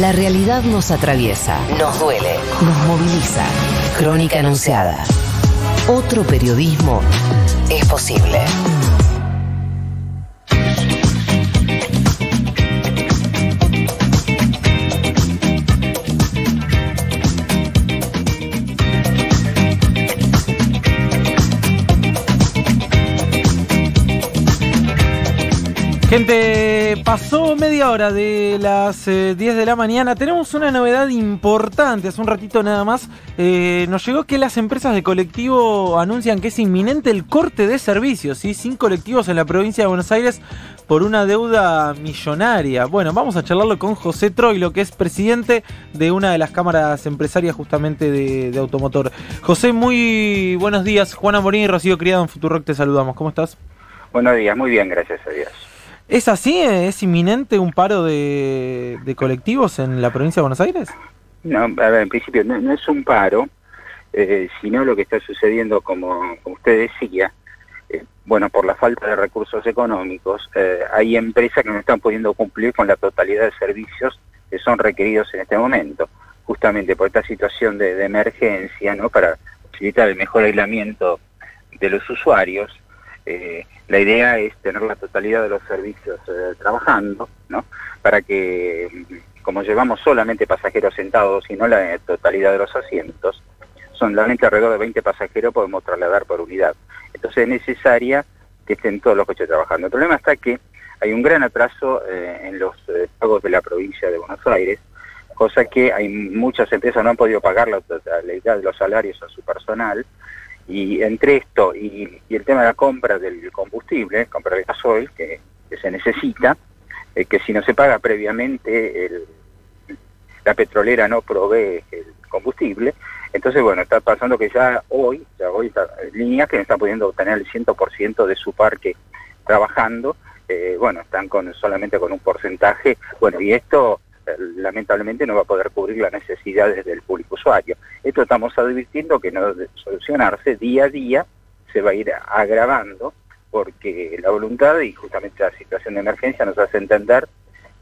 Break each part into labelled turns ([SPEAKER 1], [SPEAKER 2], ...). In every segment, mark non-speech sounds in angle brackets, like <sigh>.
[SPEAKER 1] La realidad nos atraviesa, nos duele, nos moviliza. Crónica Anunciada. Otro periodismo es posible.
[SPEAKER 2] Gente, pasó media hora de las 10 eh, de la mañana. Tenemos una novedad importante. Hace un ratito nada más eh, nos llegó que las empresas de colectivo anuncian que es inminente el corte de servicios, ¿sí? sin colectivos en la provincia de Buenos Aires por una deuda millonaria. Bueno, vamos a charlarlo con José Troilo, que es presidente de una de las cámaras empresarias justamente de, automotor. José, muy buenos días. Juana Morín y Rocío Criado en Futurock te saludamos. ¿Cómo estás?
[SPEAKER 3] Buenos días, muy bien, gracias a Dios.
[SPEAKER 2] ¿Es así? ¿Es inminente un paro de, colectivos en la provincia de Buenos Aires?
[SPEAKER 3] No, a ver, en principio no, es un paro, eh, sino lo que está sucediendo, como, usted decía, eh, bueno, por la falta de recursos económicos, eh, hay empresas que no están pudiendo cumplir con la totalidad de servicios que son requeridos en este momento, justamente por esta situación de, de emergencia, ¿no? Para facilitar el mejor aislamiento de los usuarios. Eh, la idea es tener la totalidad de los servicios eh, trabajando, ¿no? Para que, mm, como llevamos solamente pasajeros sentados y no la totalidad de los asientos, solamente alrededor de 20 pasajeros podemos trasladar por unidad. Entonces es necesaria que estén todos los coches trabajando. El problema está que hay un gran atraso eh, en los pagos de la provincia de Buenos Aires, cosa que hay muchas empresas no han podido pagar la totalidad de los salarios a su personal, y entre esto y, el tema de la compra del combustible, compra de gasoil que, se necesita, eh, que si no se paga previamente la petrolera no provee el combustible, entonces bueno, está pasando que ya hoy, ya hoy está, líneas que no están pudiendo obtener el 100% de su parque trabajando, eh, bueno, están con solamente con un porcentaje, bueno, y esto lamentablemente no va a poder cubrir las necesidades del público usuario. Esto estamos advirtiendo que no debe solucionarse día a día, se va a ir agravando porque la voluntad y justamente la situación de emergencia nos hace entender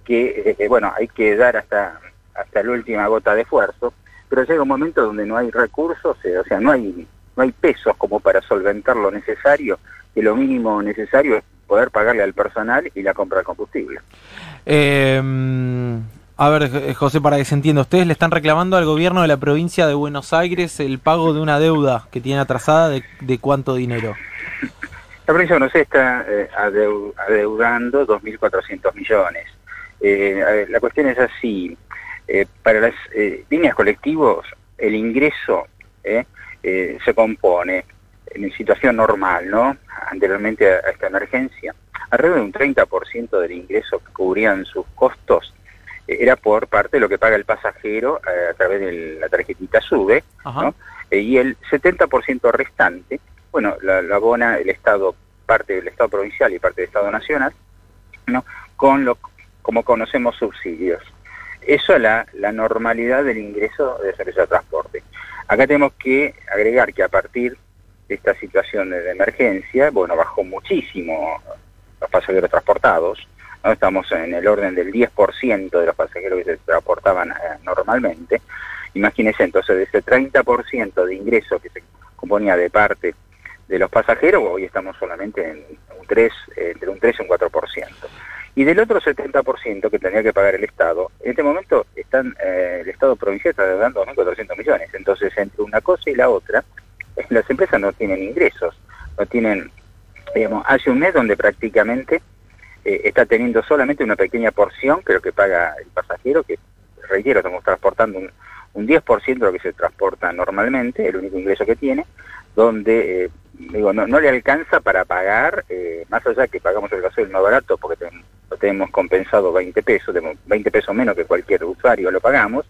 [SPEAKER 3] que, eh, bueno, hay que dar hasta, hasta la última gota de esfuerzo, pero llega un momento donde no hay recursos, eh, o sea, no hay, no hay pesos como para solventar lo necesario, que lo mínimo necesario es poder pagarle al personal y la compra de combustible.
[SPEAKER 2] Eh, a ver, eh, José, para que se entienda, ustedes le están reclamando al gobierno de la provincia de Buenos Aires el pago de una deuda que tiene atrasada de, cuánto dinero.
[SPEAKER 3] La provincia de Buenos Aires está eh, adeudando 2.400 millones. Eh, la cuestión es así, para las líneas colectivos el ingreso se compone en situación normal, ¿no? Anteriormente a, a esta emergencia, alrededor de un 30% del ingreso que cubrían sus costos era por parte de lo que paga el pasajero eh, a través de la tarjetita SUBE, eh, y el 70% restante, bueno, la, abona el Estado, parte del Estado provincial y parte del Estado nacional, ¿no? con lo como conocemos subsidios. Eso es la, la normalidad del ingreso de servicio de transporte. Acá tenemos que agregar que a partir de esta situación de emergencia, bueno, bajó muchísimo los pasajeros transportados, estamos en el orden del 10% de los pasajeros que se transportaban eh, normalmente. Imagínense entonces de ese 30% de ingreso que se componía de parte de los pasajeros, hoy estamos solamente en un 3, entre un 3 y un 4%. Y del otro 70% que tenía que pagar el Estado, en este momento están, eh, el Estado provincial está dando 2.400 millones. Entonces, entre una cosa y la otra, las empresas no tienen ingresos, no tienen, digamos, hace un mes donde prácticamente eh, está teniendo solamente una pequeña porción que lo que paga el pasajero, que reitero, estamos transportando un, un 10% de lo que se transporta normalmente, el único ingreso que tiene, donde eh, digo, no, le alcanza para pagar, eh, más allá que pagamos el gasoil más barato porque lo tenemos compensado 20 pesos, 20 pesos menos que cualquier usuario lo pagamos,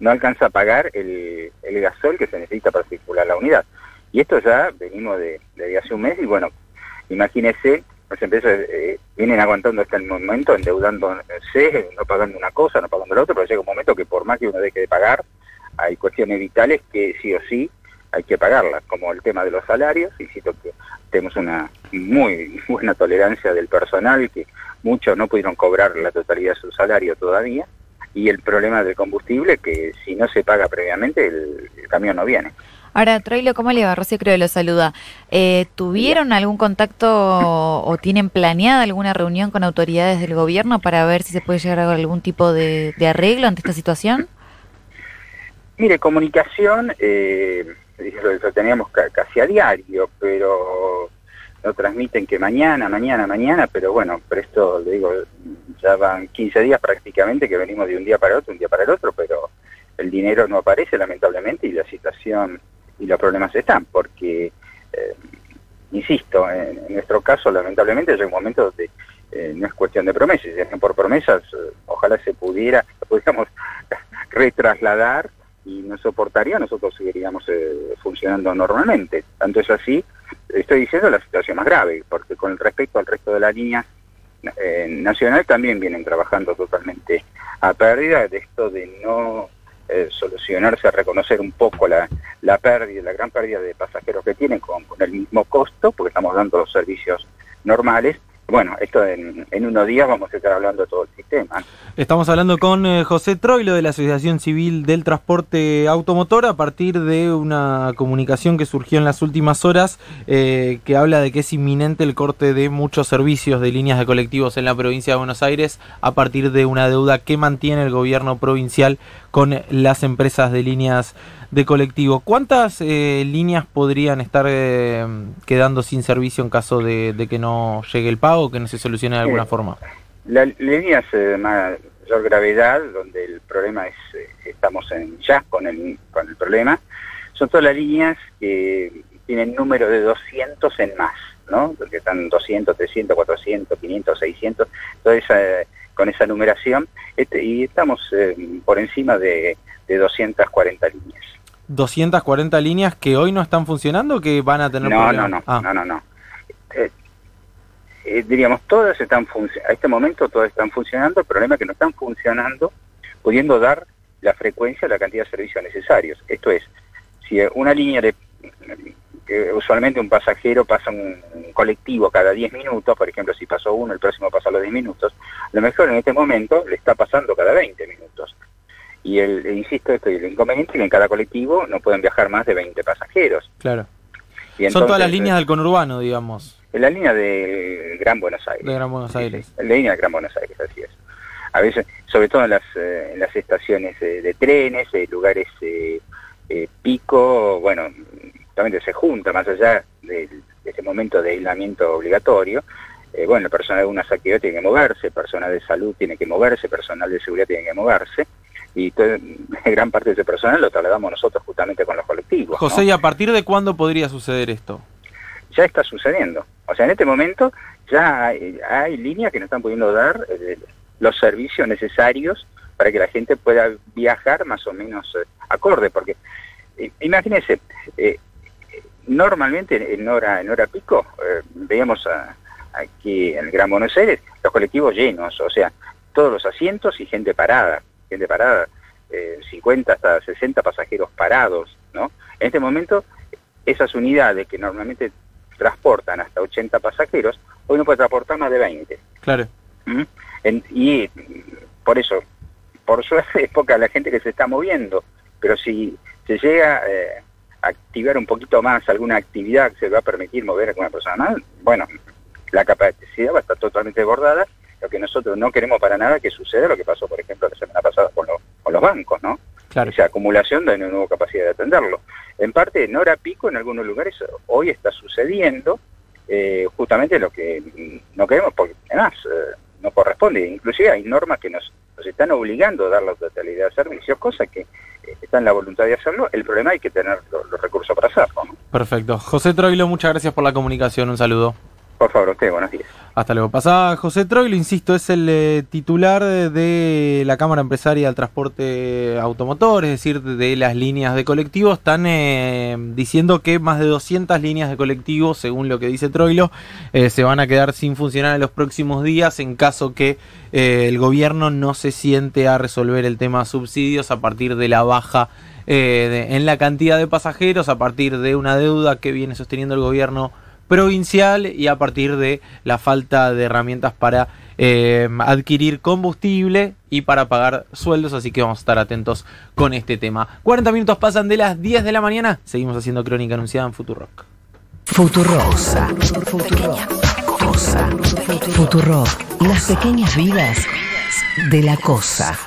[SPEAKER 3] no alcanza a pagar el, el gasoil que se necesita para circular la unidad. Y esto ya venimos de, de hace un mes y bueno, imagínese las empresas eh, vienen aguantando hasta el momento, endeudándose, no pagando una cosa, no pagando la otra, pero llega un momento que por más que uno deje de pagar, hay cuestiones vitales que sí o sí hay que pagarlas, como el tema de los salarios, insisto que tenemos una muy buena tolerancia del personal, que muchos no pudieron cobrar la totalidad de su salario todavía, y el problema del combustible, que si no se paga previamente, el, camión no viene.
[SPEAKER 4] Ahora, Troilo, ¿cómo le va? Rocío creo que lo saluda. Eh, ¿Tuvieron algún contacto o, tienen planeada alguna reunión con autoridades del gobierno para ver si se puede llegar a algún tipo de, arreglo ante esta situación?
[SPEAKER 3] Mire, comunicación, eh, lo, teníamos casi a diario, pero no transmiten que mañana, mañana, mañana, pero bueno, pero esto, le digo, ya van 15 días prácticamente que venimos de un día para otro, un día para el otro, pero el dinero no aparece lamentablemente y la situación y los problemas están, porque, eh, insisto, en, nuestro caso lamentablemente hay un momento donde eh, no es cuestión de promesas, por promesas, eh, ojalá se pudiera, <laughs> pudiéramos retrasladar y no soportaría, nosotros seguiríamos funcionando normalmente. Tanto es así, estoy diciendo la situación más grave, porque con respecto al resto de la línea nacional también vienen trabajando totalmente a pérdida de esto de no eh, solucionarse a reconocer un poco la, la pérdida, la gran pérdida de pasajeros que tienen con, con el mismo costo, porque estamos dando los servicios normales, bueno, esto en, unos días vamos a estar hablando de todo el sistema.
[SPEAKER 2] Estamos hablando con eh, José Troilo de la Asociación Civil del Transporte Automotor a partir de una comunicación que surgió en las últimas horas eh, que habla de que es inminente el corte de muchos servicios de líneas de colectivos en la provincia de Buenos Aires a partir de una deuda que mantiene el gobierno provincial con las empresas de líneas de colectivo. ¿Cuántas eh, líneas podrían estar eh, quedando sin servicio en caso de, que no llegue el pago, que no se solucione de alguna forma?
[SPEAKER 3] Las líneas de mayor gravedad, donde el problema es, eh, estamos en ya con el, con el problema, son todas las líneas que tienen número de 200 en más, ¿no? Porque están 200, 300, 400, 500, 600, toda esa, con esa numeración, este, y estamos por encima de, de 240 líneas.
[SPEAKER 2] 240 líneas que hoy no están funcionando que van a tener
[SPEAKER 3] no, No, no, ah. no, no, no. Eh, eh, diríamos, todas están a este momento todas están funcionando, el problema es que no están funcionando pudiendo dar la frecuencia, la cantidad de servicios necesarios. Esto es, si una línea de usualmente un pasajero pasa un, colectivo cada 10 minutos, por ejemplo, si pasó uno, el próximo pasa a los 10 minutos, lo mejor en este momento le está pasando cada 20 minutos. Y el, insisto, esto el inconveniente es que en cada colectivo no pueden viajar más de 20 pasajeros.
[SPEAKER 2] Claro. Son todas las líneas del conurbano, digamos.
[SPEAKER 3] En la línea de Gran Buenos Aires.
[SPEAKER 2] De Gran Buenos Aires.
[SPEAKER 3] en la línea de Gran Buenos Aires, así es. A veces, sobre todo en las, eh, en las estaciones de trenes, en lugares eh, eh, pico, bueno, también se junta, más allá de, ese momento de aislamiento obligatorio, bueno, el personal de unas actividades tiene que moverse, personal de salud tiene que moverse, personal de seguridad tiene que moverse, y <laughs> gran parte de ese personal lo trasladamos nosotros justamente con los colectivos.
[SPEAKER 2] José, ¿y a partir de cuándo podría suceder esto?
[SPEAKER 3] Ya está sucediendo. O sea, en este momento ya hay, líneas que no están pudiendo dar eh, los servicios necesarios para que la gente pueda viajar más o menos eh, acorde, porque eh, imagínense, normalmente en hora en hora pico veíamos aquí en el Gran Buenos Aires los colectivos llenos, o sea, todos los asientos y gente parada gente parada, 50 eh, hasta 60 pasajeros parados, ¿no? En este momento, esas unidades que normalmente transportan hasta 80 pasajeros, hoy no puede transportar más de 20.
[SPEAKER 2] Claro.
[SPEAKER 3] ¿Mm? y por eso, por suerte <laughs> es poca la gente que se está moviendo, pero si se llega eh, a activar un poquito más alguna actividad que se va a permitir mover a alguna persona más, bueno, la capacidad va a estar totalmente desbordada lo que nosotros no queremos para nada que suceda lo que pasó, por ejemplo, la semana los bancos, ¿no?
[SPEAKER 2] Claro.
[SPEAKER 3] Esa acumulación de una nueva capacidad de atenderlo. En parte, en hora pico, en algunos lugares, hoy está sucediendo eh, justamente lo que no queremos, porque además eh, no corresponde. Inclusive hay normas que nos, nos están obligando a dar la totalidad de servicios, cosa que eh, está en la voluntad de hacerlo. El problema hay que tener los, recursos para hacerlo.
[SPEAKER 2] Perfecto. José Troilo, muchas gracias por la comunicación. Un saludo.
[SPEAKER 3] Por favor, usted, buenos días.
[SPEAKER 2] Hasta luego. Pasaba José Troilo, insisto, es el eh, titular de la Cámara Empresaria del Transporte Automotor, es decir, de las líneas de colectivos. Están eh, diciendo que más de 200 líneas de colectivos, según lo que dice Troilo, eh, se van a quedar sin funcionar en los próximos días en caso que el gobierno no se siente a resolver el tema subsidios a partir de la baja en la cantidad de pasajeros, a partir de una deuda que viene sosteniendo el gobierno provincial y a partir de la falta de herramientas para eh, adquirir combustible y para pagar sueldos, así que vamos a estar atentos con este tema. 40 minutos pasan de las 10 de la mañana, seguimos haciendo crónica anunciada en Futurock.
[SPEAKER 1] Futurosa. Futurock. Las pequeñas vidas de la cosa.